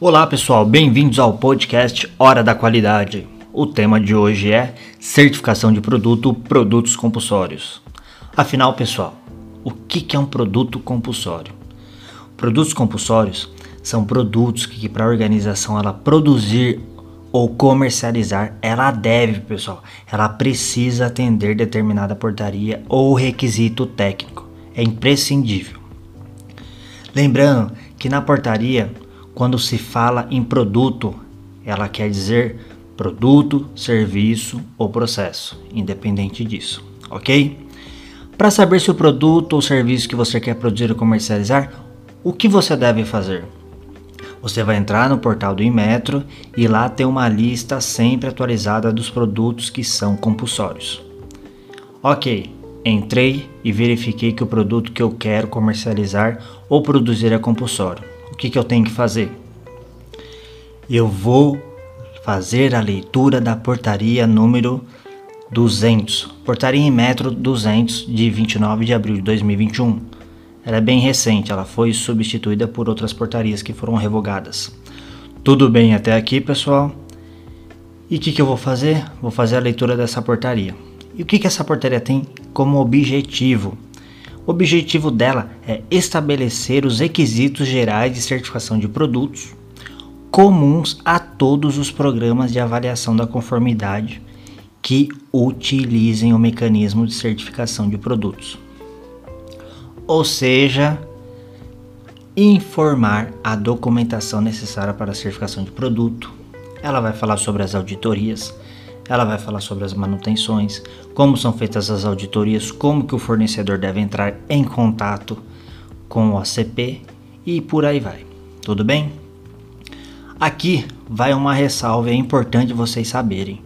Olá pessoal, bem-vindos ao podcast Hora da Qualidade. O tema de hoje é certificação de produto, produtos compulsórios. Afinal, pessoal, o que é um produto compulsório? Produtos compulsórios são produtos que para a organização ela produzir ou comercializar, ela deve, pessoal, ela precisa atender determinada portaria ou requisito técnico. É imprescindível. Lembrando que na portaria quando se fala em produto, ela quer dizer produto, serviço ou processo, independente disso, ok? Para saber se o produto ou serviço que você quer produzir ou comercializar, o que você deve fazer? Você vai entrar no portal do Inmetro e lá tem uma lista sempre atualizada dos produtos que são compulsórios. Ok, entrei e verifiquei que o produto que eu quero comercializar ou produzir é compulsório que, que eu tenho que fazer? Eu vou fazer a leitura da portaria número 200, portaria em metro 200 de 29 de abril de 2021. Ela é bem recente, ela foi substituída por outras portarias que foram revogadas. Tudo bem até aqui, pessoal? E o que, que eu vou fazer? Vou fazer a leitura dessa portaria. E o que, que essa portaria tem como objetivo? O objetivo dela é estabelecer os requisitos gerais de certificação de produtos comuns a todos os programas de avaliação da conformidade que utilizem o mecanismo de certificação de produtos. Ou seja, informar a documentação necessária para a certificação de produto. Ela vai falar sobre as auditorias, ela vai falar sobre as manutenções, como são feitas as auditorias, como que o fornecedor deve entrar em contato com o ACP e por aí vai. Tudo bem? Aqui vai uma ressalva, é importante vocês saberem.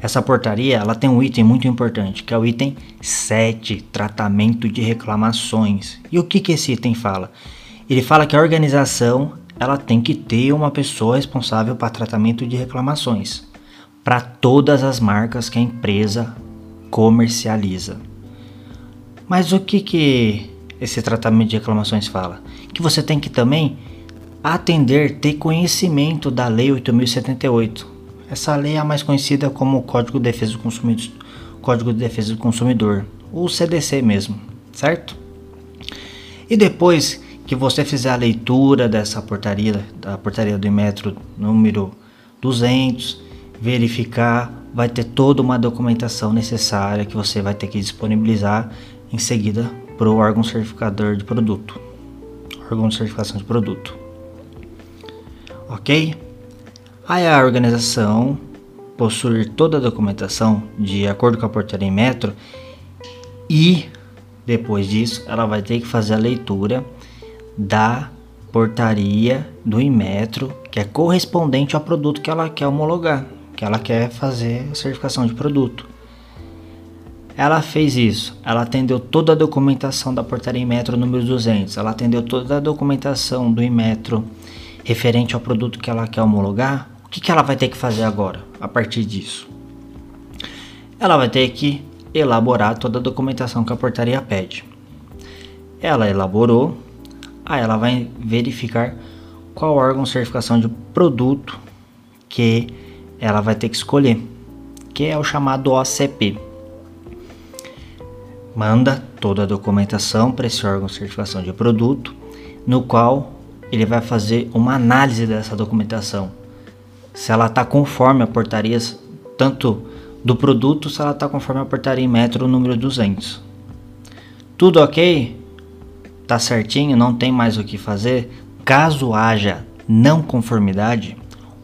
Essa portaria, ela tem um item muito importante, que é o item 7, tratamento de reclamações. E o que que esse item fala? Ele fala que a organização, ela tem que ter uma pessoa responsável para tratamento de reclamações para todas as marcas que a empresa comercializa. Mas o que, que esse tratamento de reclamações fala? Que você tem que também atender, ter conhecimento da Lei 8078. Essa lei é a mais conhecida como Código de Defesa do Consumidor, Código de Defesa do Consumidor, o CDC mesmo, certo? E depois que você fizer a leitura dessa portaria, da portaria do metro número 200, verificar, vai ter toda uma documentação necessária que você vai ter que disponibilizar em seguida para o órgão certificador de produto, órgão de certificação de produto. Ok? Aí a organização possuir toda a documentação de acordo com a portaria em metro e depois disso ela vai ter que fazer a leitura da portaria do Inmetro que é correspondente ao produto que ela quer homologar que ela quer fazer certificação de produto. Ela fez isso, ela atendeu toda a documentação da portaria Inmetro número 200, ela atendeu toda a documentação do Inmetro referente ao produto que ela quer homologar. O que, que ela vai ter que fazer agora, a partir disso? Ela vai ter que elaborar toda a documentação que a portaria pede. Ela elaborou, aí ela vai verificar qual órgão de certificação de produto que ela vai ter que escolher, que é o chamado OCP. Manda toda a documentação para esse órgão de certificação de produto, no qual ele vai fazer uma análise dessa documentação. Se ela está conforme a portaria, tanto do produto, se ela está conforme a portaria em metro número 200. Tudo ok? Tá certinho? Não tem mais o que fazer? Caso haja não conformidade,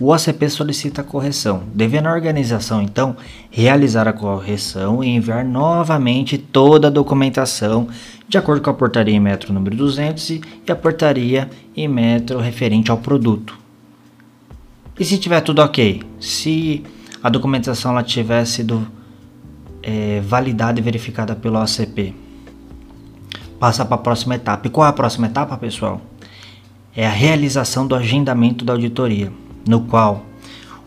o ACP solicita a correção, devendo a organização então realizar a correção e enviar novamente toda a documentação de acordo com a portaria em metro número 200 e a portaria em metro referente ao produto. E se tiver tudo ok? Se a documentação ela tiver sido é, validada e verificada pelo ACP, passa para a próxima etapa. E qual é a próxima etapa, pessoal? É a realização do agendamento da auditoria no qual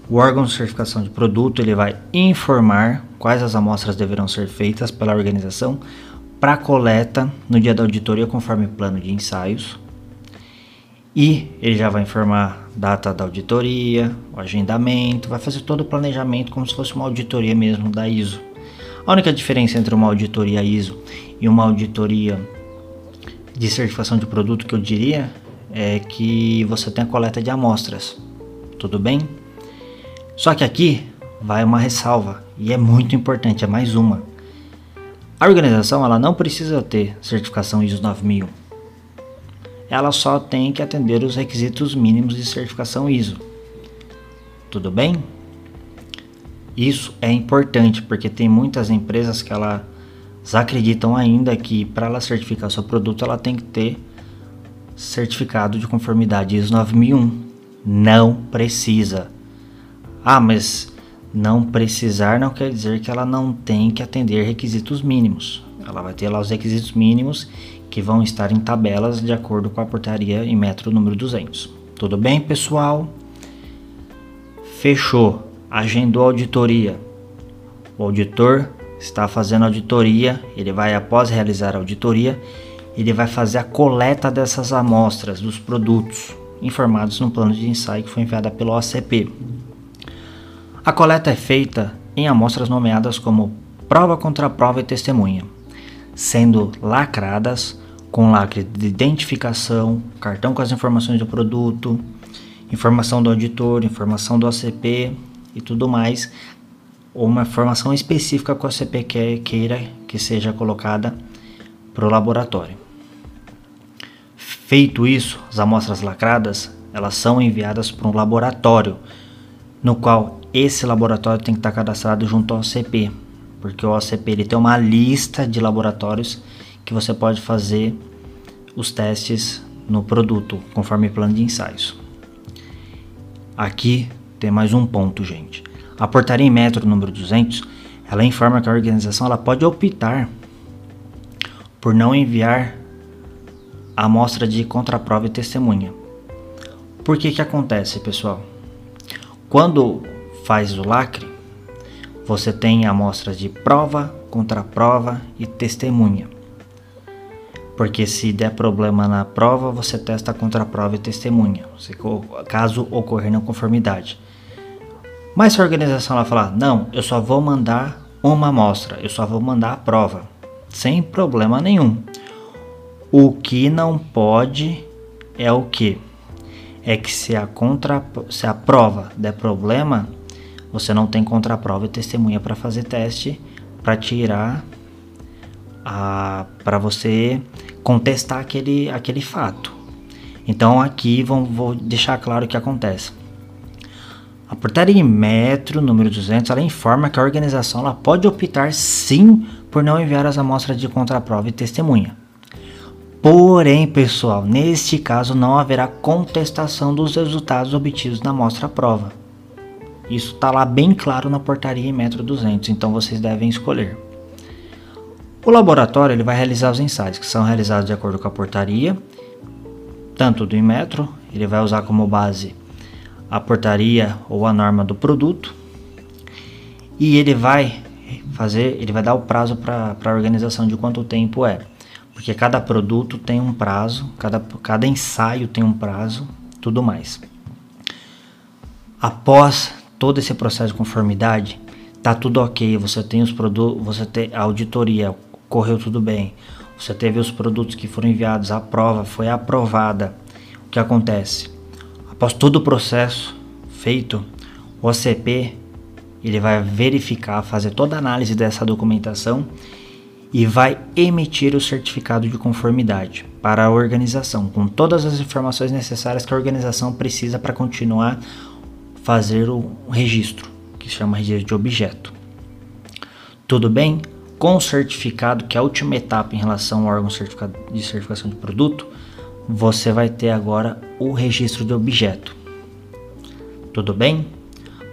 o órgão de certificação de produto ele vai informar quais as amostras deverão ser feitas pela organização para coleta no dia da auditoria conforme plano de ensaios. E ele já vai informar data da auditoria, o agendamento, vai fazer todo o planejamento como se fosse uma auditoria mesmo da ISO. A única diferença entre uma auditoria ISO e uma auditoria de certificação de produto que eu diria é que você tem a coleta de amostras. Tudo bem? Só que aqui vai uma ressalva e é muito importante, é mais uma. A organização ela não precisa ter certificação ISO 9001 ela só tem que atender os requisitos mínimos de certificação ISO. Tudo bem? Isso é importante porque tem muitas empresas que elas acreditam ainda que para ela certificar seu produto ela tem que ter certificado de conformidade ISO 9001. Não precisa. Ah, mas não precisar não quer dizer que ela não tem que atender requisitos mínimos. Ela vai ter lá os requisitos mínimos que vão estar em tabelas de acordo com a portaria em metro número 200. Tudo bem, pessoal? Fechou. Agendou a auditoria. O auditor está fazendo auditoria, ele vai após realizar a auditoria, ele vai fazer a coleta dessas amostras dos produtos informados no plano de ensaio que foi enviada pelo OCP. A coleta é feita em amostras nomeadas como prova contra prova e testemunha, sendo lacradas com lacre de identificação, cartão com as informações do produto, informação do auditor, informação do ACP e tudo mais, ou uma informação específica que o ACP queira que seja colocada para o laboratório. Feito isso, as amostras lacradas elas são enviadas para um laboratório, no qual esse laboratório tem que estar cadastrado junto ao ACP, porque o ACP ele tem uma lista de laboratórios que você pode fazer os testes no produto, conforme plano de ensaios. Aqui tem mais um ponto, gente. A portaria em metro número 200, ela informa que a organização ela pode optar por não enviar a amostra de contraprova e testemunha. Por que que acontece, pessoal? Quando faz o lacre, você tem amostras de prova, contraprova e testemunha. Porque se der problema na prova, você testa a prova e testemunha, caso ocorrer não conformidade. Mas se a organização ela falar, não, eu só vou mandar uma amostra, eu só vou mandar a prova, sem problema nenhum. O que não pode é o que? É que se a, contra, se a prova der problema, você não tem contraprova e testemunha para fazer teste para tirar para você contestar aquele, aquele fato. Então aqui vão, vou deixar claro o que acontece. A portaria em metro número 200 ela informa que a organização ela pode optar sim por não enviar as amostras de contraprova e testemunha. Porém, pessoal, neste caso não haverá contestação dos resultados obtidos na amostra-prova. Isso está lá bem claro na portaria em metro 200, então vocês devem escolher. O laboratório ele vai realizar os ensaios, que são realizados de acordo com a portaria, tanto do Inmetro, ele vai usar como base a portaria ou a norma do produto, e ele vai fazer, ele vai dar o prazo para a organização de quanto tempo é, porque cada produto tem um prazo, cada, cada ensaio tem um prazo, tudo mais. Após todo esse processo de conformidade, tá tudo ok, você tem os produtos, você tem a auditoria, correu tudo bem. Você teve os produtos que foram enviados, a prova foi aprovada. O que acontece? Após todo o processo feito, o OCP ele vai verificar, fazer toda a análise dessa documentação e vai emitir o certificado de conformidade para a organização, com todas as informações necessárias que a organização precisa para continuar fazer o registro, que se chama registro de objeto. Tudo bem? com o certificado, que é a última etapa em relação ao órgão de certificação de produto, você vai ter agora o registro de objeto. Tudo bem?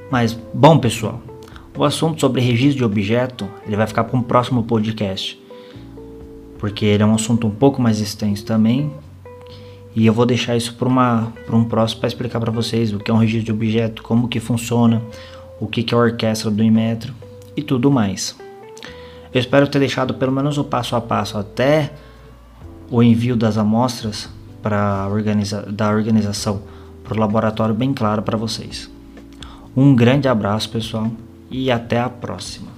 Mas, bom pessoal, o assunto sobre registro de objeto ele vai ficar para um próximo podcast, porque ele é um assunto um pouco mais extenso também, e eu vou deixar isso para um próximo para explicar para vocês o que é um registro de objeto, como que funciona, o que, que é a orquestra do Inmetro e tudo mais. Eu espero ter deixado pelo menos o passo a passo até o envio das amostras para organiza da organização para o laboratório bem claro para vocês. Um grande abraço, pessoal, e até a próxima.